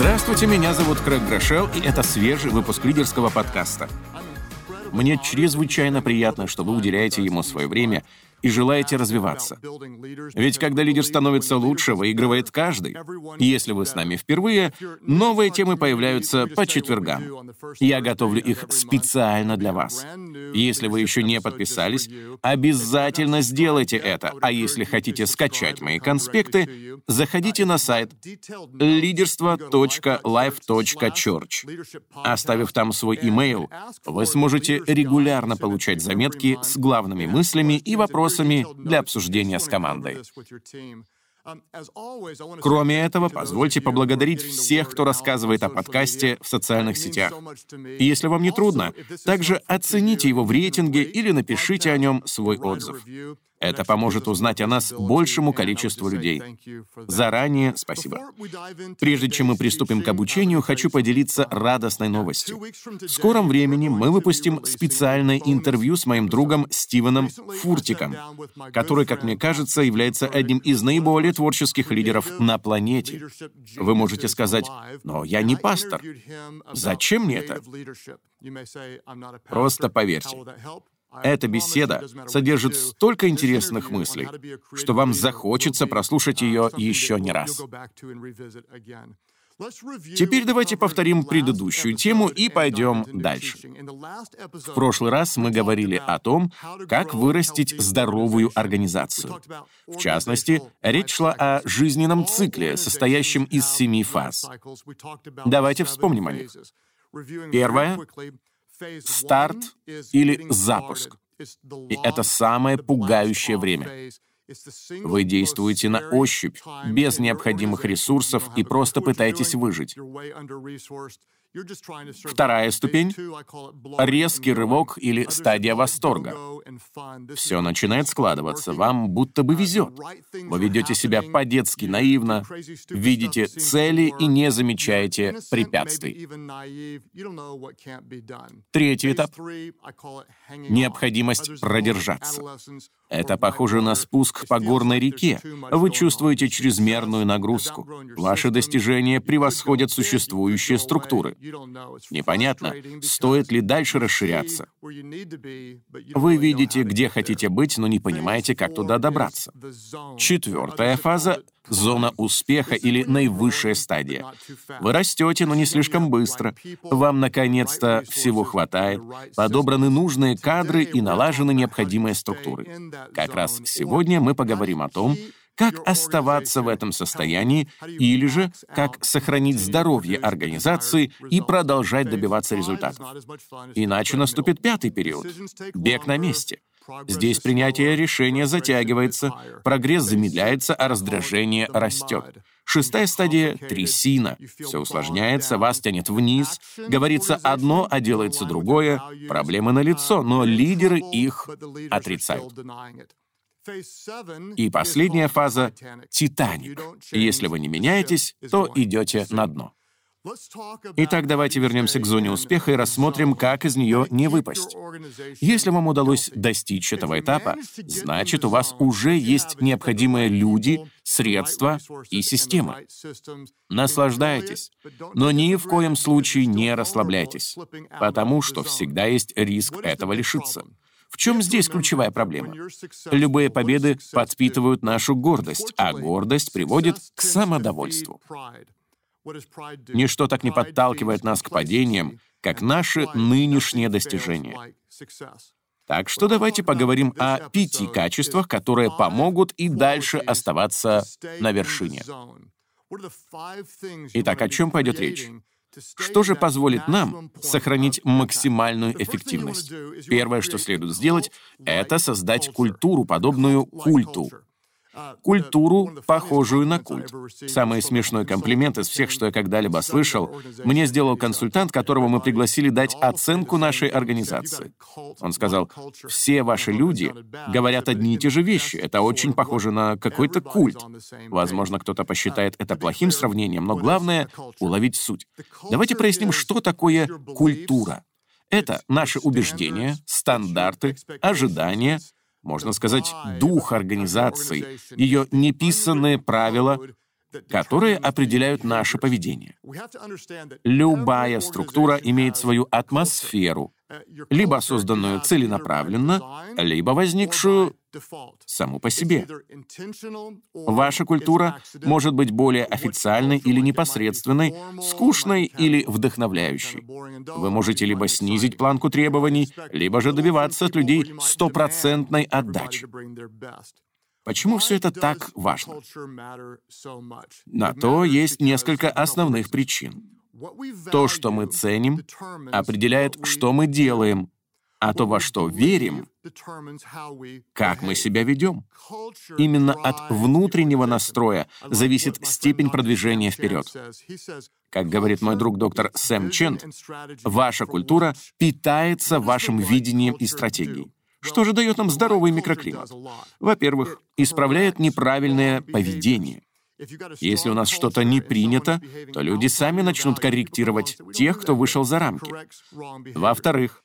Здравствуйте, меня зовут Крэг Грошел, и это свежий выпуск лидерского подкаста. Мне чрезвычайно приятно, что вы уделяете ему свое время и желаете развиваться. Ведь когда лидер становится лучше, выигрывает каждый. Если вы с нами впервые, новые темы появляются по четвергам. Я готовлю их специально для вас. Если вы еще не подписались, обязательно сделайте это. А если хотите скачать мои конспекты, заходите на сайт leaderство.life.church. Оставив там свой имейл, вы сможете регулярно получать заметки с главными мыслями и вопросами вопросами для обсуждения с командой. Кроме этого, позвольте поблагодарить всех, кто рассказывает о подкасте в социальных сетях. Если вам не трудно, также оцените его в рейтинге или напишите о нем свой отзыв. Это поможет узнать о нас большему количеству людей. Заранее спасибо. Прежде чем мы приступим к обучению, хочу поделиться радостной новостью. В скором времени мы выпустим специальное интервью с моим другом Стивеном Фуртиком, который, как мне кажется, является одним из наиболее творческих лидеров на планете. Вы можете сказать, но я не пастор. Зачем мне это? Просто поверьте. Эта беседа содержит столько интересных мыслей, что вам захочется прослушать ее еще не раз. Теперь давайте повторим предыдущую тему и пойдем дальше. В прошлый раз мы говорили о том, как вырастить здоровую организацию. В частности, речь шла о жизненном цикле, состоящем из семи фаз. Давайте вспомним о них. Первое старт или запуск. И это самое пугающее время. Вы действуете на ощупь, без необходимых ресурсов и просто пытаетесь выжить. Вторая ступень — резкий рывок или стадия восторга. Все начинает складываться, вам будто бы везет. Вы ведете себя по-детски наивно, видите цели и не замечаете препятствий. Третий этап — необходимость продержаться. Это похоже на спуск по горной реке. Вы чувствуете чрезмерную нагрузку. Ваши достижения превосходят существующие структуры. Непонятно, стоит ли дальше расширяться. Вы видите, где хотите быть, но не понимаете, как туда добраться. Четвертая фаза — зона успеха или наивысшая стадия. Вы растете, но не слишком быстро. Вам, наконец-то, всего хватает. Подобраны нужные кадры и налажены необходимые структуры. Как раз сегодня мы поговорим о том, как оставаться в этом состоянии или же как сохранить здоровье организации и продолжать добиваться результатов. Иначе наступит пятый период — бег на месте. Здесь принятие решения затягивается, прогресс замедляется, а раздражение растет. Шестая стадия — трясина. Все усложняется, вас тянет вниз, говорится одно, а делается другое. Проблемы на лицо, но лидеры их отрицают. И последняя фаза — «Титаник». Если вы не меняетесь, то идете на дно. Итак, давайте вернемся к зоне успеха и рассмотрим, как из нее не выпасть. Если вам удалось достичь этого этапа, значит, у вас уже есть необходимые люди, средства и системы. Наслаждайтесь, но ни в коем случае не расслабляйтесь, потому что всегда есть риск этого лишиться. В чем здесь ключевая проблема? Любые победы подпитывают нашу гордость, а гордость приводит к самодовольству. Ничто так не подталкивает нас к падениям, как наши нынешние достижения. Так что давайте поговорим о пяти качествах, которые помогут и дальше оставаться на вершине. Итак, о чем пойдет речь? Что же позволит нам сохранить максимальную эффективность? Первое, что следует сделать, это создать культуру, подобную культу культуру, похожую на культ. Самый смешной комплимент из всех, что я когда-либо слышал, мне сделал консультант, которого мы пригласили дать оценку нашей организации. Он сказал, «Все ваши люди говорят одни и те же вещи. Это очень похоже на какой-то культ». Возможно, кто-то посчитает это плохим сравнением, но главное — уловить суть. Давайте проясним, что такое культура. Это наши убеждения, стандарты, ожидания — можно сказать, дух организации, ее неписанные правила, которые определяют наше поведение. Любая структура имеет свою атмосферу, либо созданную целенаправленно, либо возникшую саму по себе. Ваша культура может быть более официальной или непосредственной, скучной или вдохновляющей. Вы можете либо снизить планку требований, либо же добиваться от людей стопроцентной отдачи. Почему все это так важно? На то есть несколько основных причин. То, что мы ценим, определяет, что мы делаем, а то, во что верим, как мы себя ведем. Именно от внутреннего настроя зависит степень продвижения вперед. Как говорит мой друг доктор Сэм Чент, ваша культура питается вашим видением и стратегией. Что же дает нам здоровый микроклимат? Во-первых, исправляет неправильное поведение. Если у нас что-то не принято, то люди сами начнут корректировать тех, кто вышел за рамки. Во-вторых,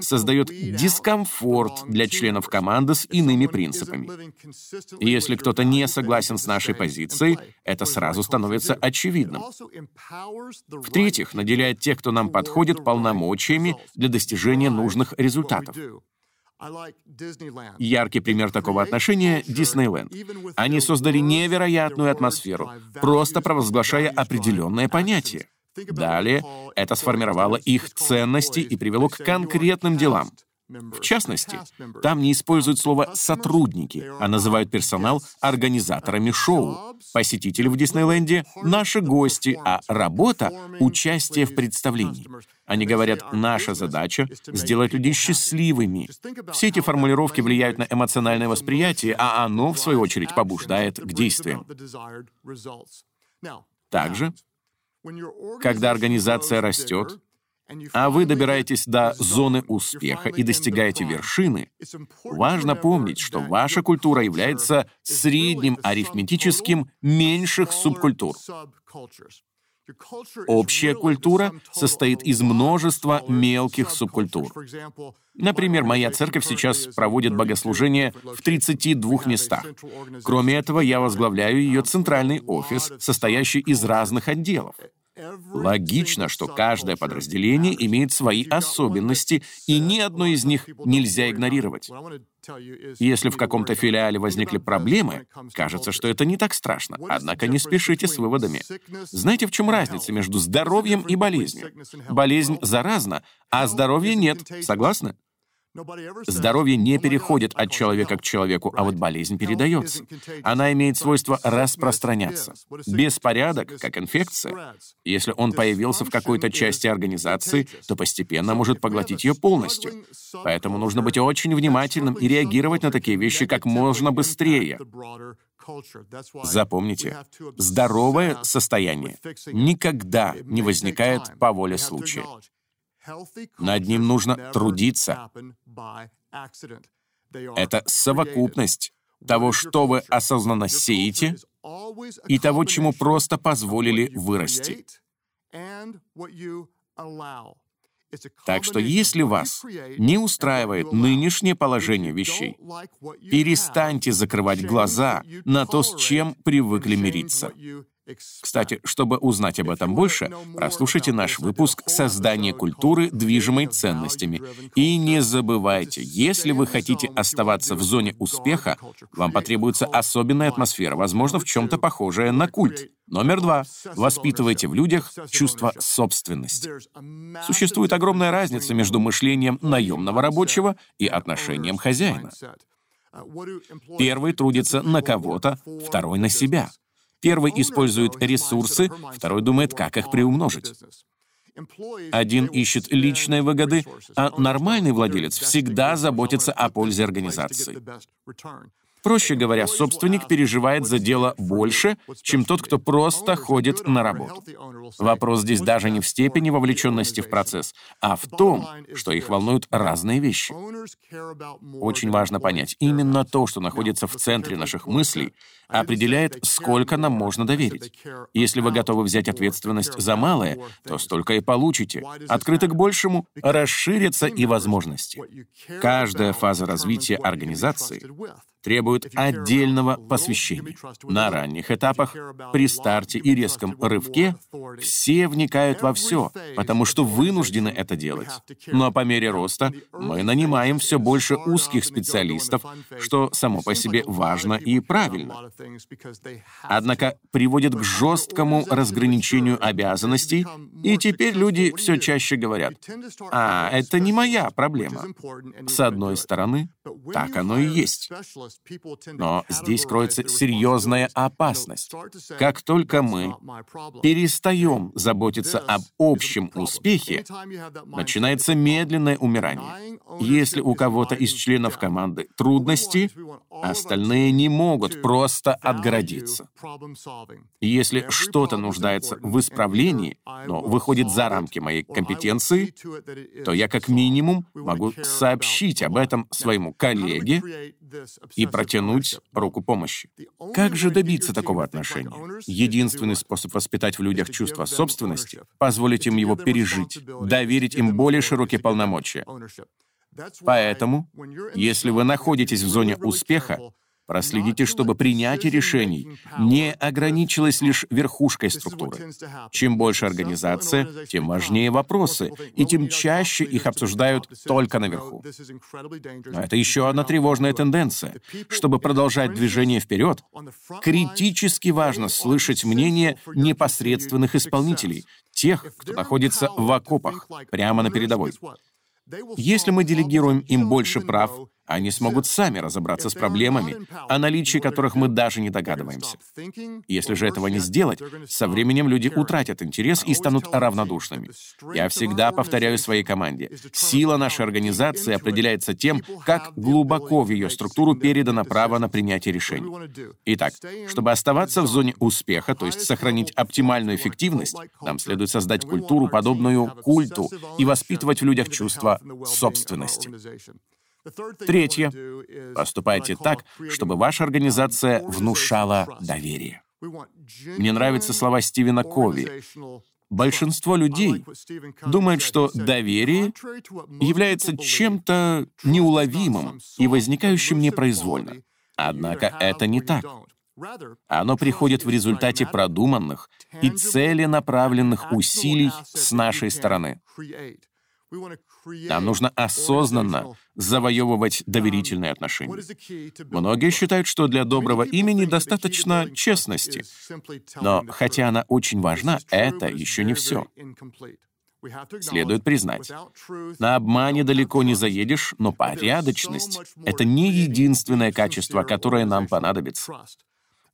создает дискомфорт для членов команды с иными принципами. Если кто-то не согласен с нашей позицией, это сразу становится очевидным. В-третьих, наделяет тех, кто нам подходит, полномочиями для достижения нужных результатов. Яркий пример такого отношения — Диснейленд. Они создали невероятную атмосферу, просто провозглашая определенное понятие. Далее это сформировало их ценности и привело к конкретным делам. В частности, там не используют слово «сотрудники», а называют персонал организаторами шоу. Посетители в Диснейленде — наши гости, а работа — участие в представлении. Они говорят, наша задача — сделать людей счастливыми. Все эти формулировки влияют на эмоциональное восприятие, а оно, в свою очередь, побуждает к действиям. Также, когда организация растет, а вы добираетесь до зоны успеха и достигаете вершины, важно помнить, что ваша культура является средним арифметическим меньших субкультур. Общая культура состоит из множества мелких субкультур. Например, моя церковь сейчас проводит богослужение в 32 местах. Кроме этого, я возглавляю ее центральный офис, состоящий из разных отделов. Логично, что каждое подразделение имеет свои особенности, и ни одно из них нельзя игнорировать. Если в каком-то филиале возникли проблемы, кажется, что это не так страшно, однако не спешите с выводами. Знаете, в чем разница между здоровьем и болезнью? Болезнь заразна, а здоровья нет. Согласны? Здоровье не переходит от человека к человеку, а вот болезнь передается. Она имеет свойство распространяться. Беспорядок, как инфекция, если он появился в какой-то части организации, то постепенно может поглотить ее полностью. Поэтому нужно быть очень внимательным и реагировать на такие вещи как можно быстрее. Запомните, здоровое состояние никогда не возникает по воле случая. Над ним нужно трудиться. Это совокупность того, что вы осознанно сеете, и того, чему просто позволили вырасти. Так что если вас не устраивает нынешнее положение вещей, перестаньте закрывать глаза на то, с чем привыкли мириться. Кстати, чтобы узнать об этом больше, прослушайте наш выпуск «Создание культуры, движимой ценностями». И не забывайте, если вы хотите оставаться в зоне успеха, вам потребуется особенная атмосфера, возможно, в чем-то похожая на культ. Номер два. Воспитывайте в людях чувство собственности. Существует огромная разница между мышлением наемного рабочего и отношением хозяина. Первый трудится на кого-то, второй — на себя. Первый использует ресурсы, второй думает, как их приумножить. Один ищет личные выгоды, а нормальный владелец всегда заботится о пользе организации. Проще говоря, собственник переживает за дело больше, чем тот, кто просто ходит на работу. Вопрос здесь даже не в степени вовлеченности в процесс, а в том, что их волнуют разные вещи. Очень важно понять, именно то, что находится в центре наших мыслей, определяет, сколько нам можно доверить. Если вы готовы взять ответственность за малое, то столько и получите. Открыты к большему, расширятся и возможности. Каждая фаза развития организации требуют отдельного посвящения. На ранних этапах, при старте и резком рывке, все вникают во все, потому что вынуждены это делать. Но по мере роста мы нанимаем все больше узких специалистов, что само по себе важно и правильно. Однако приводит к жесткому разграничению обязанностей, и теперь люди все чаще говорят, «А, это не моя проблема». С одной стороны, так оно и есть. Но здесь кроется серьезная опасность. Как только мы перестаем заботиться об общем успехе, начинается медленное умирание. Если у кого-то из членов команды трудности, остальные не могут просто отгородиться. Если что-то нуждается в исправлении, но выходит за рамки моей компетенции, то я как минимум могу сообщить об этом своему коллеге и протянуть руку помощи. Как же добиться такого отношения? Единственный способ воспитать в людях чувство собственности — позволить им его пережить, доверить им более широкие полномочия. Поэтому, если вы находитесь в зоне успеха, Проследите, чтобы принятие решений не ограничилось лишь верхушкой структуры. Чем больше организация, тем важнее вопросы, и тем чаще их обсуждают только наверху. Но это еще одна тревожная тенденция. Чтобы продолжать движение вперед, критически важно слышать мнение непосредственных исполнителей, тех, кто находится в окопах, прямо на передовой. Если мы делегируем им больше прав, они смогут сами разобраться с проблемами, о наличии которых мы даже не догадываемся. Если же этого не сделать, со временем люди утратят интерес и станут равнодушными. Я всегда повторяю своей команде, сила нашей организации определяется тем, как глубоко в ее структуру передано право на принятие решений. Итак, чтобы оставаться в зоне успеха, то есть сохранить оптимальную эффективность, нам следует создать культуру, подобную культу, и воспитывать в людях чувство собственности. Третье. Поступайте так, чтобы ваша организация внушала доверие. Мне нравятся слова Стивена Кови. Большинство людей думает, что доверие является чем-то неуловимым и возникающим непроизвольно. Однако это не так. Оно приходит в результате продуманных и целенаправленных усилий с нашей стороны. Нам нужно осознанно завоевывать доверительные отношения. Многие считают, что для доброго имени достаточно честности. Но хотя она очень важна, это еще не все. Следует признать, на обмане далеко не заедешь, но порядочность — это не единственное качество, которое нам понадобится.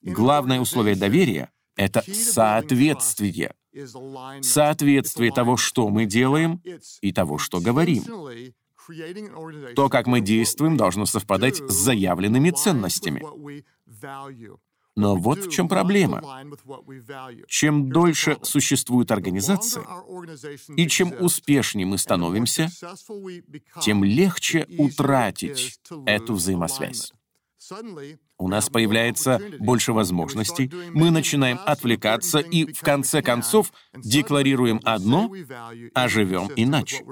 Главное условие доверия — это соответствие — соответствие того, что мы делаем, и того, что говорим. То, как мы действуем, должно совпадать с заявленными ценностями. Но вот в чем проблема. Чем дольше существует организация, и чем успешнее мы становимся, тем легче утратить эту взаимосвязь. У нас появляется больше возможностей, мы начинаем отвлекаться и, в конце концов, декларируем одно, а живем иначе.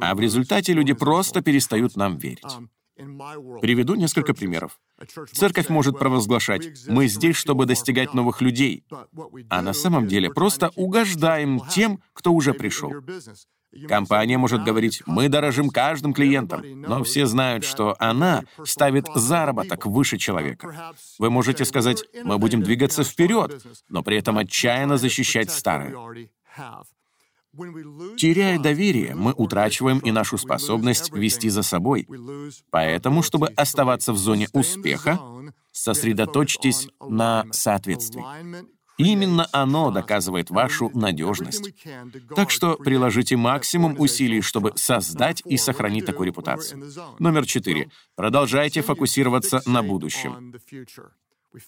А в результате люди просто перестают нам верить. Приведу несколько примеров. Церковь может провозглашать «мы здесь, чтобы достигать новых людей», а на самом деле просто угождаем тем, кто уже пришел. Компания может говорить, мы дорожим каждым клиентом, но все знают, что она ставит заработок выше человека. Вы можете сказать, мы будем двигаться вперед, но при этом отчаянно защищать старое. Теряя доверие, мы утрачиваем и нашу способность вести за собой. Поэтому, чтобы оставаться в зоне успеха, сосредоточьтесь на соответствии. Именно оно доказывает вашу надежность. Так что приложите максимум усилий, чтобы создать и сохранить такую репутацию. Номер четыре. Продолжайте фокусироваться на будущем.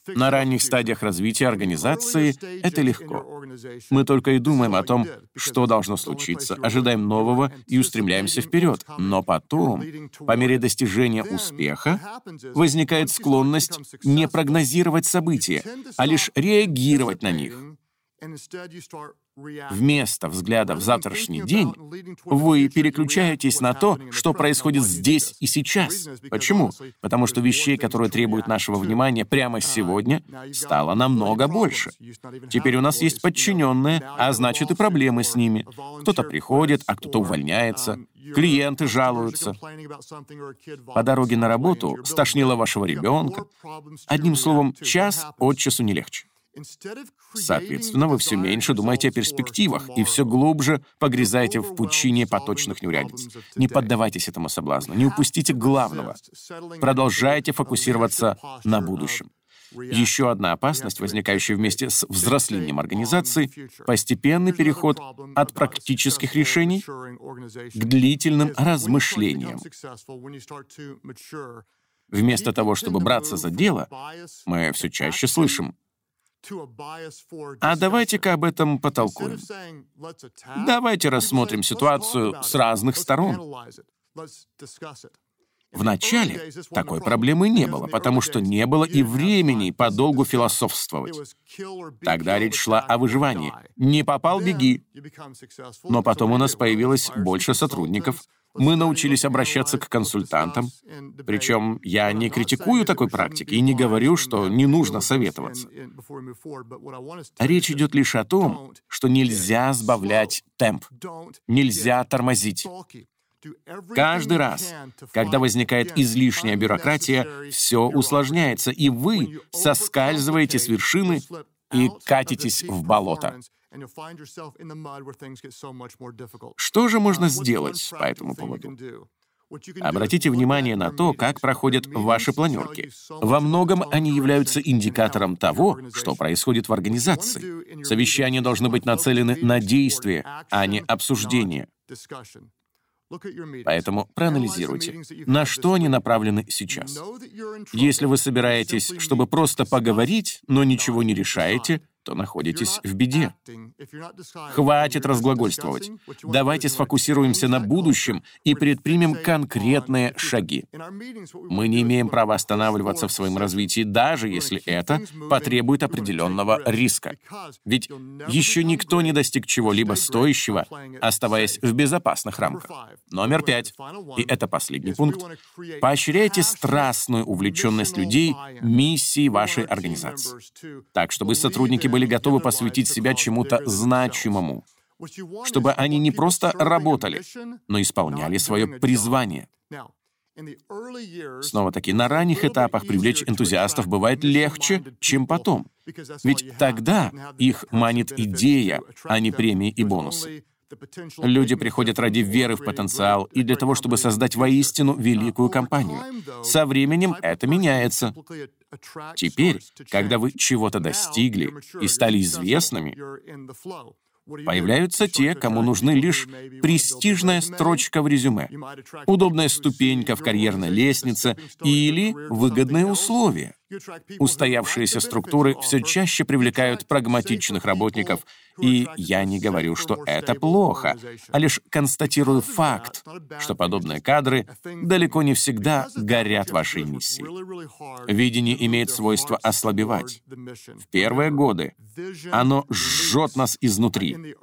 На ранних стадиях развития организации это легко. Мы только и думаем о том, что должно случиться, ожидаем нового и устремляемся вперед. Но потом, по мере достижения успеха, возникает склонность не прогнозировать события, а лишь реагировать на них. Вместо взгляда в завтрашний день вы переключаетесь на то, что происходит здесь и сейчас. Почему? Потому что вещей, которые требуют нашего внимания прямо сегодня, стало намного больше. Теперь у нас есть подчиненные, а значит и проблемы с ними. Кто-то приходит, а кто-то увольняется. Клиенты жалуются. По дороге на работу стошнило вашего ребенка. Одним словом, час от часу не легче. Соответственно, вы все меньше думаете о перспективах и все глубже погрязаете в пучине поточных неурядиц. Не поддавайтесь этому соблазну, не упустите главного. Продолжайте фокусироваться на будущем. Еще одна опасность, возникающая вместе с взрослением организации, постепенный переход от практических решений к длительным размышлениям. Вместо того, чтобы браться за дело, мы все чаще слышим а давайте-ка об этом потолкуем. Давайте рассмотрим ситуацию с разных сторон. Вначале такой проблемы не было, потому что не было и времени подолгу философствовать. Тогда речь шла о выживании. Не попал — беги. Но потом у нас появилось больше сотрудников, мы научились обращаться к консультантам. Причем я не критикую такой практики и не говорю, что не нужно советоваться. Речь идет лишь о том, что нельзя сбавлять темп, нельзя тормозить. Каждый раз, когда возникает излишняя бюрократия, все усложняется, и вы соскальзываете с вершины и катитесь в болото. Что же можно сделать по этому поводу? Обратите внимание на то, как проходят ваши планерки. Во многом они являются индикатором того, что происходит в организации. Совещания должны быть нацелены на действие, а не обсуждение. Поэтому проанализируйте, на что они направлены сейчас. Если вы собираетесь, чтобы просто поговорить, но ничего не решаете, то находитесь в беде. Хватит разглагольствовать. Давайте сфокусируемся на будущем и предпримем конкретные шаги. Мы не имеем права останавливаться в своем развитии, даже если это потребует определенного риска. Ведь еще никто не достиг чего-либо стоящего, оставаясь в безопасных рамках. Номер пять, и это последний пункт, поощряйте страстную увлеченность людей миссией вашей организации, так, чтобы сотрудники были готовы посвятить себя чему-то значимому, чтобы они не просто работали, но исполняли свое призвание. Снова-таки, на ранних этапах привлечь энтузиастов бывает легче, чем потом. Ведь тогда их манит идея, а не премии и бонусы. Люди приходят ради веры в потенциал и для того, чтобы создать воистину великую компанию. Со временем это меняется. Теперь, когда вы чего-то достигли и стали известными, Появляются те, кому нужны лишь престижная строчка в резюме, удобная ступенька в карьерной лестнице или выгодные условия. Устоявшиеся структуры все чаще привлекают прагматичных работников, и я не говорю, что это плохо, а лишь констатирую факт, что подобные кадры далеко не всегда горят вашей миссией. Видение имеет свойство ослабевать. В первые годы оно жжет нас изнутри,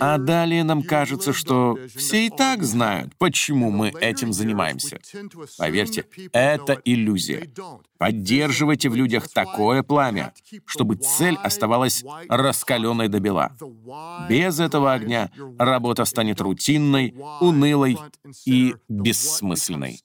а далее нам кажется, что все и так знают, почему мы этим занимаемся. Поверьте, это иллюзия. Поддерживайте в людях такое пламя, чтобы цель оставалась раскаленной до бела. Без этого огня работа станет рутинной, унылой и бессмысленной.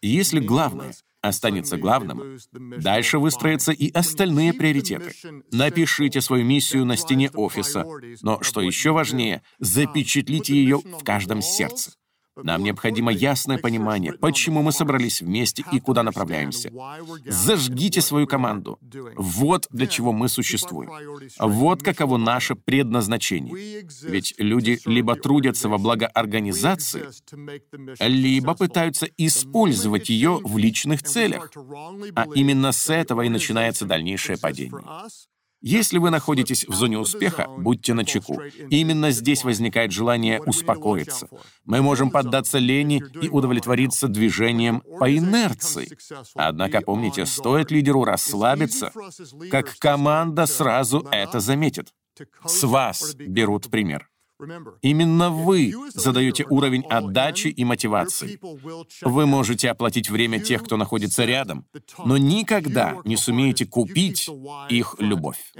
Если главное останется главным, дальше выстроятся и остальные приоритеты. Напишите свою миссию на стене офиса, но, что еще важнее, запечатлите ее в каждом сердце. Нам необходимо ясное понимание, почему мы собрались вместе и куда направляемся. Зажгите свою команду. Вот для чего мы существуем. Вот каково наше предназначение. Ведь люди либо трудятся во благо организации, либо пытаются использовать ее в личных целях. А именно с этого и начинается дальнейшее падение. Если вы находитесь в зоне успеха, будьте начеку. Именно здесь возникает желание успокоиться. Мы можем поддаться лени и удовлетвориться движением по инерции. Однако помните, стоит лидеру расслабиться, как команда сразу это заметит. С вас берут пример. Именно вы задаете уровень отдачи и мотивации. Вы можете оплатить время тех, кто находится рядом, но никогда не сумеете купить их любовь.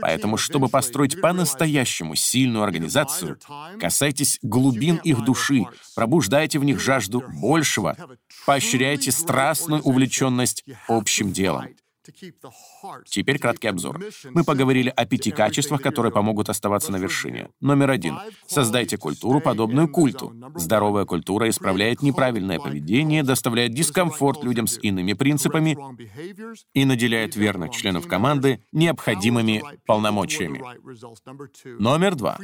Поэтому, чтобы построить по-настоящему сильную организацию, касайтесь глубин их души, пробуждайте в них жажду большего, поощряйте страстную увлеченность общим делом. Теперь краткий обзор. Мы поговорили о пяти качествах, которые помогут оставаться на вершине. Номер один. Создайте культуру, подобную культу. Здоровая культура исправляет неправильное поведение, доставляет дискомфорт людям с иными принципами и наделяет верных членов команды необходимыми полномочиями. Номер два.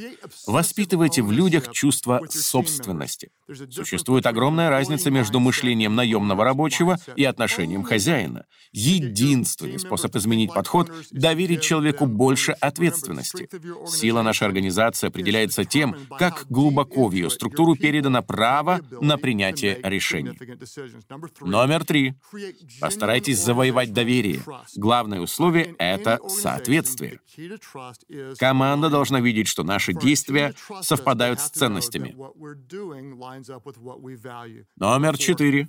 Воспитывайте в людях чувство собственности. Существует огромная разница между мышлением наемного рабочего и отношением хозяина. Единственный способ изменить подход — доверить человеку больше ответственности. Сила нашей организации определяется тем, как глубоко в ее структуру передано право на принятие решений. Номер три. Постарайтесь завоевать доверие. Главное условие — это соответствие. Команда должна видеть, что наши действия совпадают с ценностями. Номер четыре.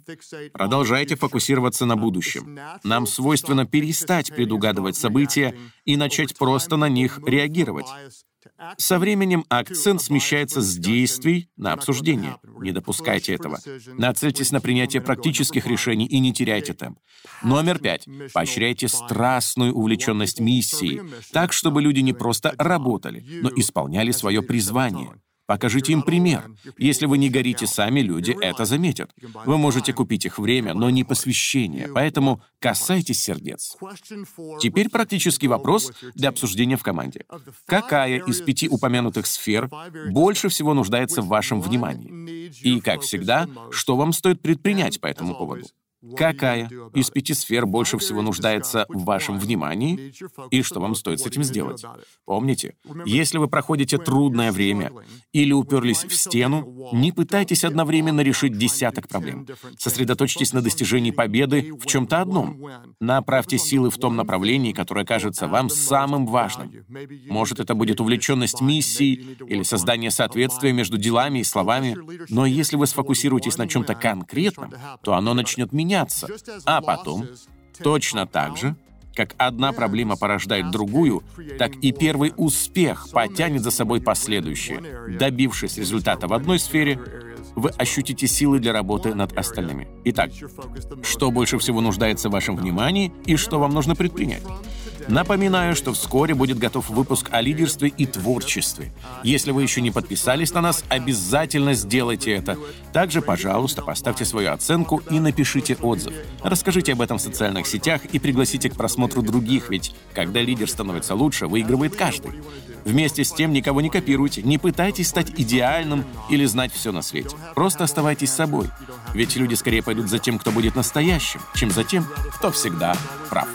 Продолжайте фокусироваться на будущем. Нам свойственно перестать предугадывать события и начать просто на них реагировать. Со временем акцент смещается с действий на обсуждение. Не допускайте этого. Нацельтесь на принятие практических решений и не теряйте темп. Номер пять. Поощряйте страстную увлеченность миссией, так, чтобы люди не просто работали, но исполняли свое призвание. Покажите им пример. Если вы не горите сами, люди это заметят. Вы можете купить их время, но не посвящение, поэтому касайтесь сердец. Теперь практический вопрос для обсуждения в команде. Какая из пяти упомянутых сфер больше всего нуждается в вашем внимании? И, как всегда, что вам стоит предпринять по этому поводу? Какая из пяти сфер больше всего нуждается в вашем внимании и что вам стоит с этим сделать? Помните, если вы проходите трудное время или уперлись в стену, не пытайтесь одновременно решить десяток проблем. Сосредоточьтесь на достижении победы в чем-то одном. Направьте силы в том направлении, которое кажется вам самым важным. Может, это будет увлеченность миссией или создание соответствия между делами и словами, но если вы сфокусируетесь на чем-то конкретном, то оно начнет меняться меняться. А потом, точно так же, как одна проблема порождает другую, так и первый успех потянет за собой последующие. Добившись результата в одной сфере, вы ощутите силы для работы над остальными. Итак, что больше всего нуждается в вашем внимании и что вам нужно предпринять? Напоминаю, что вскоре будет готов выпуск о лидерстве и творчестве. Если вы еще не подписались на нас, обязательно сделайте это. Также, пожалуйста, поставьте свою оценку и напишите отзыв. Расскажите об этом в социальных сетях и пригласите к просмотру других, ведь когда лидер становится лучше, выигрывает каждый. Вместе с тем никого не копируйте, не пытайтесь стать идеальным или знать все на свете. Просто оставайтесь собой. Ведь люди скорее пойдут за тем, кто будет настоящим, чем за тем, кто всегда прав.